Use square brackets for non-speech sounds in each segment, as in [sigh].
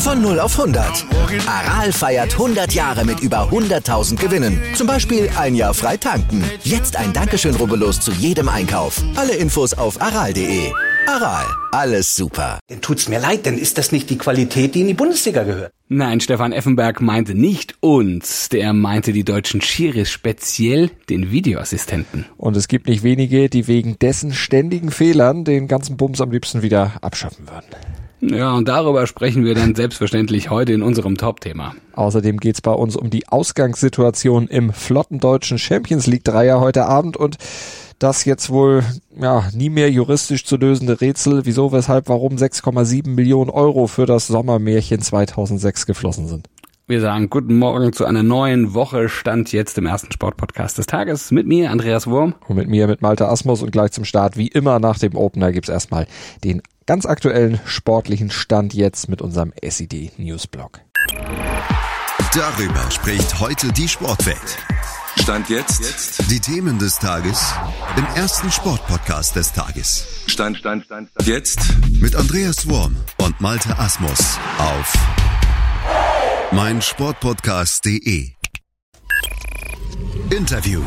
Von 0 auf 100. Aral feiert 100 Jahre mit über 100.000 Gewinnen. Zum Beispiel ein Jahr frei tanken. Jetzt ein Dankeschön, rubbellos zu jedem Einkauf. Alle Infos auf aral.de. Aral, alles super. Dann tut's mir leid, denn ist das nicht die Qualität, die in die Bundesliga gehört? Nein, Stefan Effenberg meinte nicht uns, der meinte die deutschen Schiris, speziell den Videoassistenten. Und es gibt nicht wenige, die wegen dessen ständigen Fehlern den ganzen Bums am liebsten wieder abschaffen würden. Ja, und darüber sprechen wir dann selbstverständlich heute in unserem Top-Thema. Außerdem geht's bei uns um die Ausgangssituation im flotten deutschen Champions League Dreier heute Abend und das jetzt wohl ja nie mehr juristisch zu lösende Rätsel, wieso, weshalb, warum 6,7 Millionen Euro für das Sommermärchen 2006 geflossen sind. Wir sagen guten Morgen zu einer neuen Woche, stand jetzt im ersten Sportpodcast des Tages mit mir, Andreas Wurm. Und mit mir, mit Malte Asmus und gleich zum Start, wie immer nach dem Opener, gibt's erstmal den ganz aktuellen sportlichen Stand jetzt mit unserem SED Newsblog. Darüber spricht heute die Sportwelt. Stand jetzt. Die Themen des Tages im ersten Sportpodcast des Tages. Stand, Stand, Stand, Stand. Jetzt mit Andreas Worm und Malte Asmus auf meinsportpodcast.de. Interview.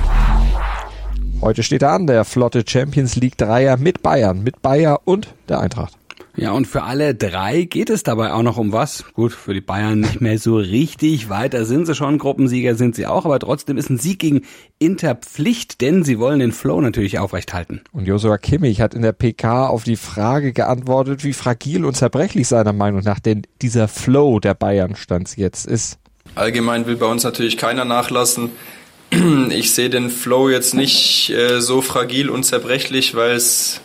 Heute steht er an, der flotte Champions League Dreier mit Bayern, mit Bayer und der Eintracht. Ja, und für alle drei geht es dabei auch noch um was. Gut, für die Bayern nicht mehr so richtig. Weiter sind sie schon. Gruppensieger sind sie auch. Aber trotzdem ist ein Sieg gegen Inter Pflicht, denn sie wollen den Flow natürlich aufrechthalten. Und Joshua Kimmich hat in der PK auf die Frage geantwortet, wie fragil und zerbrechlich seiner Meinung nach denn dieser Flow der Bayern stand jetzt ist. Allgemein will bei uns natürlich keiner nachlassen. Ich sehe den Flow jetzt nicht äh, so fragil und zerbrechlich, weil es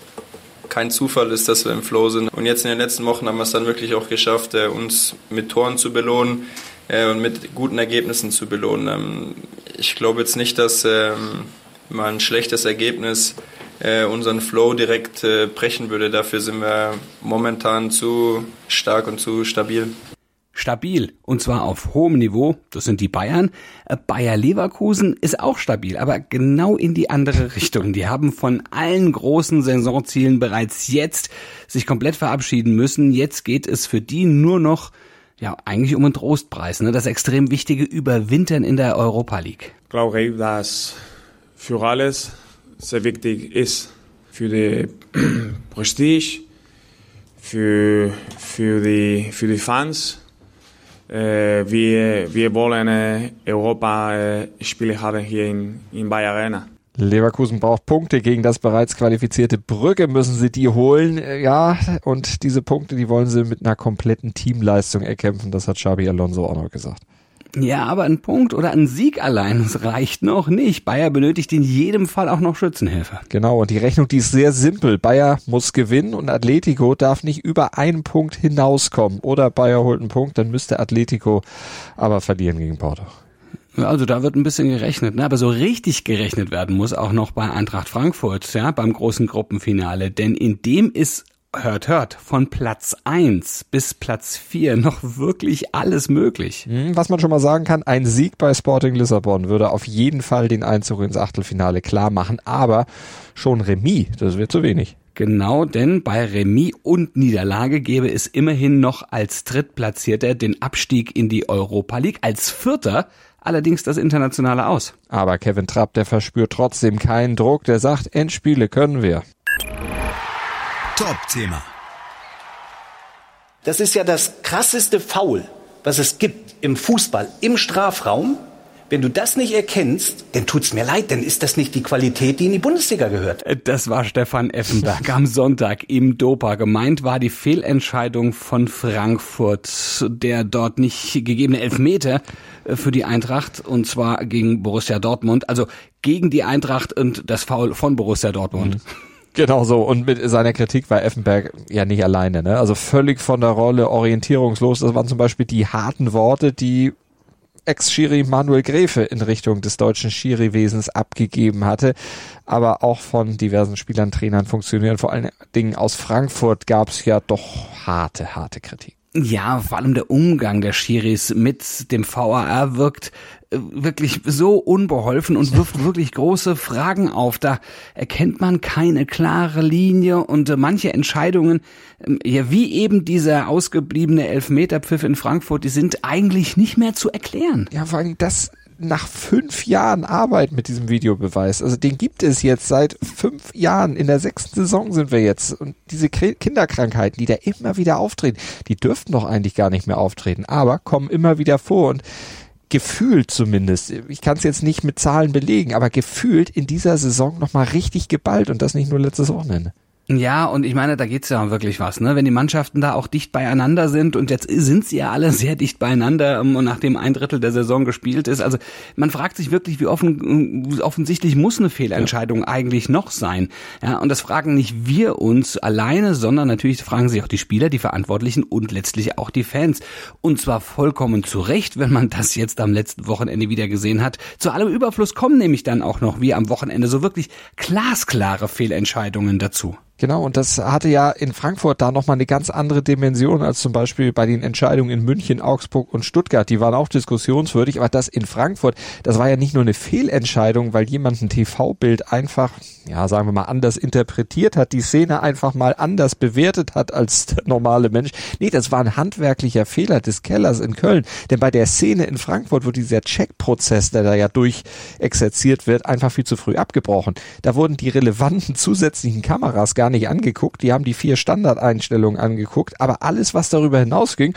kein Zufall ist, dass wir im Flow sind. Und jetzt in den letzten Wochen haben wir es dann wirklich auch geschafft, äh, uns mit Toren zu belohnen äh, und mit guten Ergebnissen zu belohnen. Ähm, ich glaube jetzt nicht, dass ähm, mal ein schlechtes Ergebnis äh, unseren Flow direkt brechen würde. Dafür sind wir momentan zu stark und zu stabil stabil und zwar auf hohem Niveau. Das sind die Bayern. Äh, Bayer Leverkusen ist auch stabil, aber genau in die andere [laughs] Richtung. Die haben von allen großen Saisonzielen bereits jetzt sich komplett verabschieden müssen. Jetzt geht es für die nur noch ja, eigentlich um einen Trostpreis, ne? das extrem wichtige Überwintern in der Europa League. Ich glaube, dass für alles sehr wichtig ist. Für die [clears throat] Prestige, für, für, die, für die Fans, wir, wir wollen äh, Europa-Spiele haben hier in, in Bayer Arena. Leverkusen braucht Punkte gegen das bereits qualifizierte Brügge, müssen sie die holen. Äh, ja, und diese Punkte, die wollen sie mit einer kompletten Teamleistung erkämpfen. Das hat Xabi Alonso auch noch gesagt. Ja, aber ein Punkt oder ein Sieg allein, das reicht noch nicht. Bayer benötigt in jedem Fall auch noch Schützenhilfe. Genau, und die Rechnung, die ist sehr simpel. Bayer muss gewinnen und Atletico darf nicht über einen Punkt hinauskommen. Oder Bayer holt einen Punkt, dann müsste Atletico aber verlieren gegen Porto. Also da wird ein bisschen gerechnet, ne? aber so richtig gerechnet werden muss auch noch bei Eintracht Frankfurt, ja, beim großen Gruppenfinale, denn in dem ist hört, hört, von Platz 1 bis Platz 4 noch wirklich alles möglich. Hm, was man schon mal sagen kann, ein Sieg bei Sporting Lissabon würde auf jeden Fall den Einzug ins Achtelfinale klar machen, aber schon Remis, das wird zu wenig. Genau, denn bei Remis und Niederlage gäbe es immerhin noch als Drittplatzierter den Abstieg in die Europa League, als Vierter allerdings das Internationale aus. Aber Kevin Trapp, der verspürt trotzdem keinen Druck, der sagt, Endspiele können wir. Top-Thema. Das ist ja das krasseste Foul, was es gibt im Fußball, im Strafraum. Wenn du das nicht erkennst, dann tut's mir leid, dann ist das nicht die Qualität, die in die Bundesliga gehört. Das war Stefan Effenberg am Sonntag im Dopa. Gemeint war die Fehlentscheidung von Frankfurt, der dort nicht gegebene Elfmeter äh, für die Eintracht und zwar gegen Borussia Dortmund, also gegen die Eintracht und das Foul von Borussia Dortmund. Mhm. Genau so. Und mit seiner Kritik war Effenberg ja nicht alleine. Ne? Also völlig von der Rolle, orientierungslos. Das waren zum Beispiel die harten Worte, die Ex-Schiri Manuel Gräfe in Richtung des deutschen Schiri-Wesens abgegeben hatte. Aber auch von diversen Spielern, Trainern, Funktionären, vor allen Dingen aus Frankfurt gab es ja doch harte, harte Kritik. Ja, vor allem der Umgang der Schiris mit dem VAR wirkt äh, wirklich so unbeholfen und wirft [laughs] wirklich große Fragen auf. Da erkennt man keine klare Linie und äh, manche Entscheidungen, ähm, ja wie eben dieser ausgebliebene Elfmeterpfiff in Frankfurt, die sind eigentlich nicht mehr zu erklären. Ja, vor allem das nach fünf Jahren Arbeit mit diesem Videobeweis. Also den gibt es jetzt seit fünf Jahren. In der sechsten Saison sind wir jetzt. Und diese Kinderkrankheiten, die da immer wieder auftreten, die dürften doch eigentlich gar nicht mehr auftreten, aber kommen immer wieder vor. Und gefühlt zumindest, ich kann es jetzt nicht mit Zahlen belegen, aber gefühlt in dieser Saison nochmal richtig geballt und das nicht nur letztes Wochenende. Ja, und ich meine, da geht's ja wirklich was, ne? Wenn die Mannschaften da auch dicht beieinander sind und jetzt sind sie ja alle [laughs] sehr dicht beieinander ähm, und nachdem ein Drittel der Saison gespielt ist. Also man fragt sich wirklich, wie offen, offensichtlich muss eine Fehlentscheidung ja. eigentlich noch sein. Ja, und das fragen nicht wir uns alleine, sondern natürlich fragen sich auch die Spieler, die Verantwortlichen und letztlich auch die Fans. Und zwar vollkommen zu Recht, wenn man das jetzt am letzten Wochenende wieder gesehen hat. Zu allem Überfluss kommen nämlich dann auch noch, wie am Wochenende, so wirklich glasklare Fehlentscheidungen dazu. Genau, und das hatte ja in Frankfurt da nochmal eine ganz andere Dimension als zum Beispiel bei den Entscheidungen in München, Augsburg und Stuttgart. Die waren auch diskussionswürdig, aber das in Frankfurt, das war ja nicht nur eine Fehlentscheidung, weil jemand ein TV-Bild einfach, ja, sagen wir mal, anders interpretiert hat, die Szene einfach mal anders bewertet hat als der normale Mensch. Nee, das war ein handwerklicher Fehler des Kellers in Köln. Denn bei der Szene in Frankfurt, wo dieser Check-Prozess, der da ja durchexerziert wird, einfach viel zu früh abgebrochen. Da wurden die relevanten [laughs] zusätzlichen Kameras gar gar nicht angeguckt. Die haben die vier Standardeinstellungen angeguckt, aber alles, was darüber hinausging,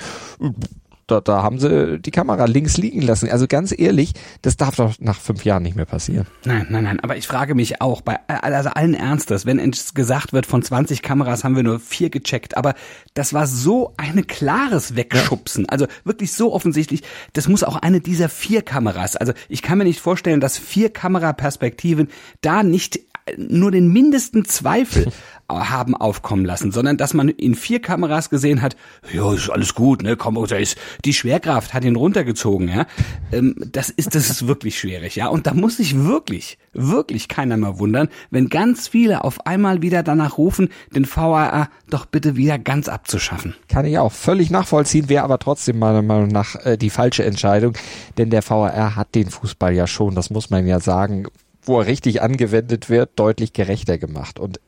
da, da haben sie die Kamera links liegen lassen. Also ganz ehrlich, das darf doch nach fünf Jahren nicht mehr passieren. Nein, nein, nein. Aber ich frage mich auch, bei also allen Ernstes, wenn gesagt wird, von 20 Kameras haben wir nur vier gecheckt, aber das war so ein klares Wegschubsen. Also wirklich so offensichtlich, das muss auch eine dieser vier Kameras. Also ich kann mir nicht vorstellen, dass vier Kameraperspektiven da nicht nur den mindesten Zweifel [laughs] haben aufkommen lassen, sondern dass man in vier Kameras gesehen hat, ja, ist alles gut, ne, komm, da ist, die Schwerkraft hat ihn runtergezogen, ja. Ähm, das ist, das ist wirklich schwierig, ja. Und da muss sich wirklich, wirklich keiner mehr wundern, wenn ganz viele auf einmal wieder danach rufen, den VAR doch bitte wieder ganz abzuschaffen. Kann ich auch völlig nachvollziehen, wäre aber trotzdem meiner Meinung nach äh, die falsche Entscheidung, denn der VAR hat den Fußball ja schon, das muss man ja sagen, wo er richtig angewendet wird, deutlich gerechter gemacht. Und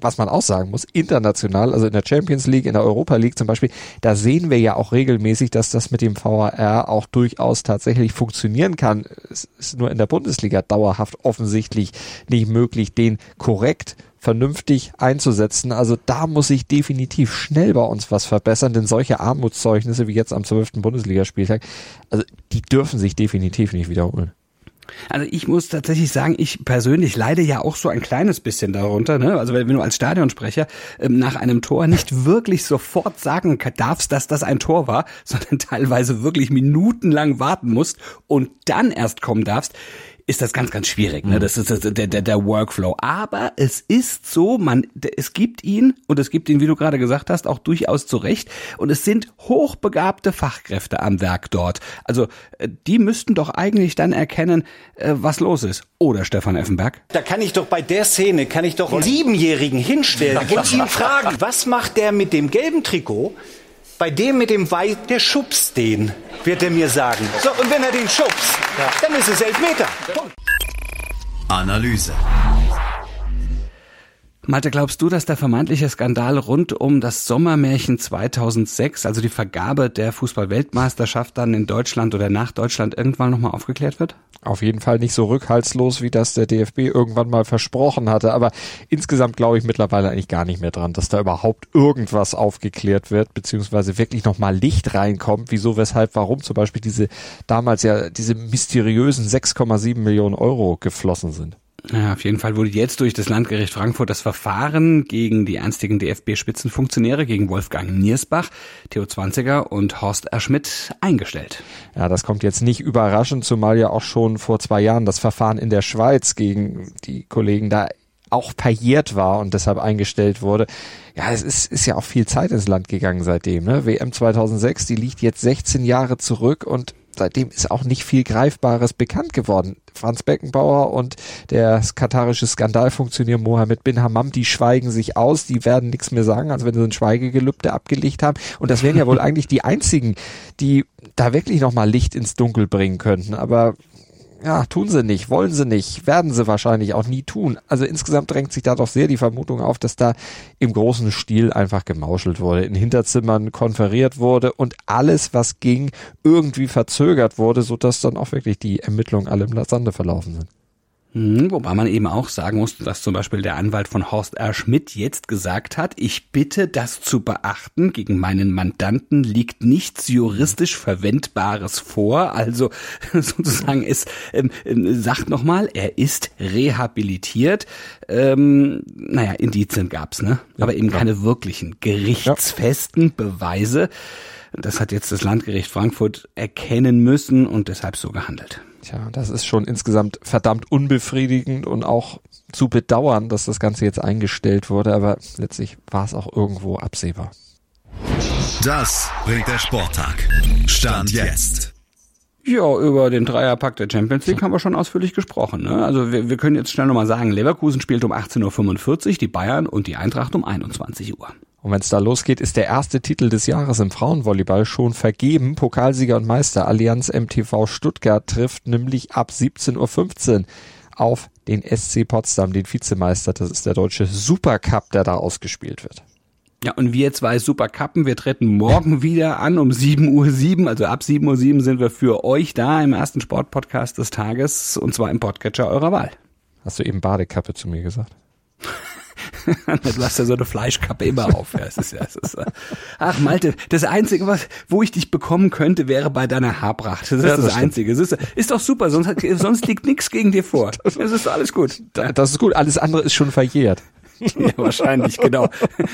was man auch sagen muss, international, also in der Champions League, in der Europa League zum Beispiel, da sehen wir ja auch regelmäßig, dass das mit dem VAR auch durchaus tatsächlich funktionieren kann. Es ist nur in der Bundesliga dauerhaft offensichtlich nicht möglich, den korrekt vernünftig einzusetzen. Also da muss sich definitiv schnell bei uns was verbessern, denn solche Armutszeugnisse wie jetzt am 12. Bundesligaspieltag, also die dürfen sich definitiv nicht wiederholen. Also ich muss tatsächlich sagen, ich persönlich leide ja auch so ein kleines bisschen darunter. Ne? Also wenn du als Stadionsprecher ähm, nach einem Tor nicht wirklich sofort sagen darfst, dass das ein Tor war, [laughs] sondern teilweise wirklich minutenlang warten musst und dann erst kommen darfst, ist das ganz, ganz schwierig. Ne? Mhm. Das ist der, der, der Workflow. Aber es ist so, man, es gibt ihn und es gibt ihn, wie du gerade gesagt hast, auch durchaus zurecht. Und es sind hochbegabte Fachkräfte am Werk dort. Also äh, die müssten doch eigentlich dann erkennen, äh, was los ist. Oder Stefan Effenberg? Da kann ich doch bei der Szene, kann ich doch einen Siebenjährigen hinstellen [laughs] und ihn fragen, was macht der mit dem gelben Trikot? Bei dem mit dem Weiß, der schubst den, wird er mir sagen. So, und wenn er den schubst, ja. dann ist es Elfmeter. Punkt. Analyse. Malte, glaubst du, dass der vermeintliche Skandal rund um das Sommermärchen 2006, also die Vergabe der Fußballweltmeisterschaft dann in Deutschland oder nach Deutschland irgendwann nochmal aufgeklärt wird? Auf jeden Fall nicht so rückhaltslos, wie das der DFB irgendwann mal versprochen hatte. Aber insgesamt glaube ich mittlerweile eigentlich gar nicht mehr dran, dass da überhaupt irgendwas aufgeklärt wird, beziehungsweise wirklich nochmal Licht reinkommt, wieso, weshalb, warum zum Beispiel diese damals ja diese mysteriösen 6,7 Millionen Euro geflossen sind. Ja, auf jeden Fall wurde jetzt durch das Landgericht Frankfurt das Verfahren gegen die ernstigen DFB-Spitzenfunktionäre, gegen Wolfgang Niersbach, Theo Zwanziger und Horst R. Schmidt eingestellt. Ja, das kommt jetzt nicht überraschend, zumal ja auch schon vor zwei Jahren das Verfahren in der Schweiz gegen die Kollegen da auch pariert war und deshalb eingestellt wurde. Ja, es ist, ist ja auch viel Zeit ins Land gegangen seitdem. Ne? WM 2006, die liegt jetzt 16 Jahre zurück und seitdem ist auch nicht viel Greifbares bekannt geworden. Franz Beckenbauer und der katarische Skandalfunktionär Mohammed bin Hammam, die schweigen sich aus, die werden nichts mehr sagen, als wenn sie ein Schweigegelübde abgelegt haben. Und das wären ja wohl [laughs] eigentlich die einzigen, die da wirklich nochmal Licht ins Dunkel bringen könnten. Aber ja, tun sie nicht, wollen sie nicht, werden sie wahrscheinlich auch nie tun. Also insgesamt drängt sich da doch sehr die Vermutung auf, dass da im großen Stil einfach gemauschelt wurde, in Hinterzimmern konferiert wurde und alles, was ging, irgendwie verzögert wurde, sodass dann auch wirklich die Ermittlungen alle im Sande verlaufen sind. Hm, wobei man eben auch sagen muss, dass zum Beispiel der Anwalt von Horst R. Schmidt jetzt gesagt hat, ich bitte das zu beachten, gegen meinen Mandanten liegt nichts juristisch Verwendbares vor. Also [laughs] sozusagen es ähm, ähm sagt nochmal, er ist rehabilitiert. Ähm, naja, Indizien gab's, ne? Aber eben keine wirklichen gerichtsfesten Beweise. Das hat jetzt das Landgericht Frankfurt erkennen müssen und deshalb so gehandelt. Tja, das ist schon insgesamt verdammt unbefriedigend und auch zu bedauern, dass das Ganze jetzt eingestellt wurde, aber letztlich war es auch irgendwo absehbar. Das bringt der Sporttag. Stand jetzt. Ja, über den Dreierpack der Champions League haben wir schon ausführlich gesprochen. Ne? Also wir, wir können jetzt schnell nochmal sagen, Leverkusen spielt um 18.45 Uhr, die Bayern und die Eintracht um 21 Uhr. Und wenn es da losgeht, ist der erste Titel des Jahres im Frauenvolleyball schon vergeben. Pokalsieger und Meister Allianz MTV Stuttgart trifft nämlich ab 17.15 Uhr auf den SC Potsdam, den Vizemeister. Das ist der deutsche Supercup, der da ausgespielt wird. Ja, und wir zwei Supercuppen, wir treten morgen [laughs] wieder an um 7.07 Uhr. Also ab 7.07 Uhr sind wir für euch da im ersten Sportpodcast des Tages und zwar im Podcatcher eurer Wahl. Hast du eben Badekappe zu mir gesagt? [laughs] [laughs] du hast ja so eine Fleischkappe immer auf. Ja, es ist, ja, es ist, äh, ach Malte, das Einzige, was, wo ich dich bekommen könnte, wäre bei deiner Haarpracht. Das ist ja, das, das Einzige. Es ist, ist doch super, sonst, sonst liegt nichts gegen dir vor. Es ist alles gut. Das ist gut, alles andere ist schon verjährt. Ja, wahrscheinlich, genau.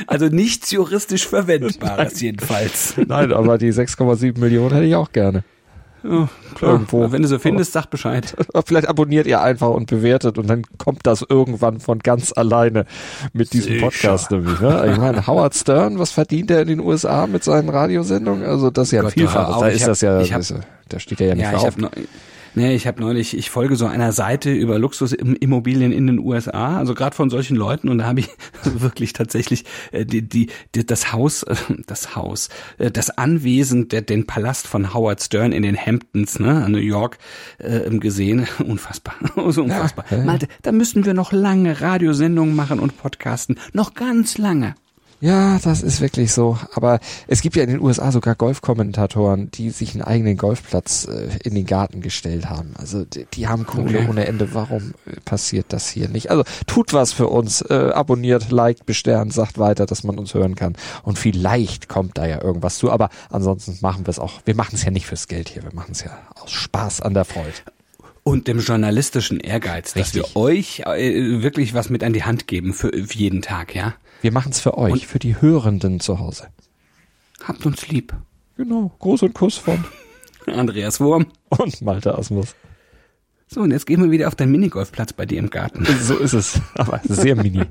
Also nichts juristisch Verwendbares jedenfalls. Nein, aber die 6,7 Millionen hätte ich auch gerne. Ja, klar. Irgendwo. Wenn du so findest, sag Bescheid. [laughs] Vielleicht abonniert ihr einfach und bewertet und dann kommt das irgendwann von ganz alleine mit diesem Sicher. Podcast nämlich. Ne? Ich meine, Howard Stern, was verdient er in den USA mit seinen Radiosendungen? Also das ist ja Gott, vielfach. Da ist hab, das ja, hab, das, da steht er ja nicht ja, auf. Nee, ich habe neulich, ich folge so einer Seite über Luxusimmobilien in den USA, also gerade von solchen Leuten und da habe ich [laughs] wirklich tatsächlich äh, die, die, die, das Haus, äh, das Haus, äh, das Anwesen, der, den Palast von Howard Stern in den Hamptons, ne, New York, äh, gesehen. [laughs] Unfassbar, [laughs] so unfassbar. Ja, ja. Malte, da müssten wir noch lange Radiosendungen machen und podcasten, noch ganz lange. Ja, das ist wirklich so. Aber es gibt ja in den USA sogar Golfkommentatoren, die sich einen eigenen Golfplatz äh, in den Garten gestellt haben. Also die, die haben Kohle okay. ohne Ende. Warum äh, passiert das hier nicht? Also tut was für uns. Äh, abonniert, liked, besternt, sagt weiter, dass man uns hören kann. Und vielleicht kommt da ja irgendwas zu. Aber ansonsten machen wir es auch. Wir machen es ja nicht fürs Geld hier. Wir machen es ja aus Spaß an der Freude und dem journalistischen Ehrgeiz, Richtig. dass wir euch äh, wirklich was mit an die Hand geben für, für jeden Tag, ja. Wir machen es für euch, und für die Hörenden zu Hause. Habt uns lieb. Genau. Gruß und Kuss von [laughs] Andreas Wurm und Malte Asmus. So, und jetzt gehen wir wieder auf deinen Minigolfplatz bei dir im Garten. So ist es, aber sehr mini. [laughs]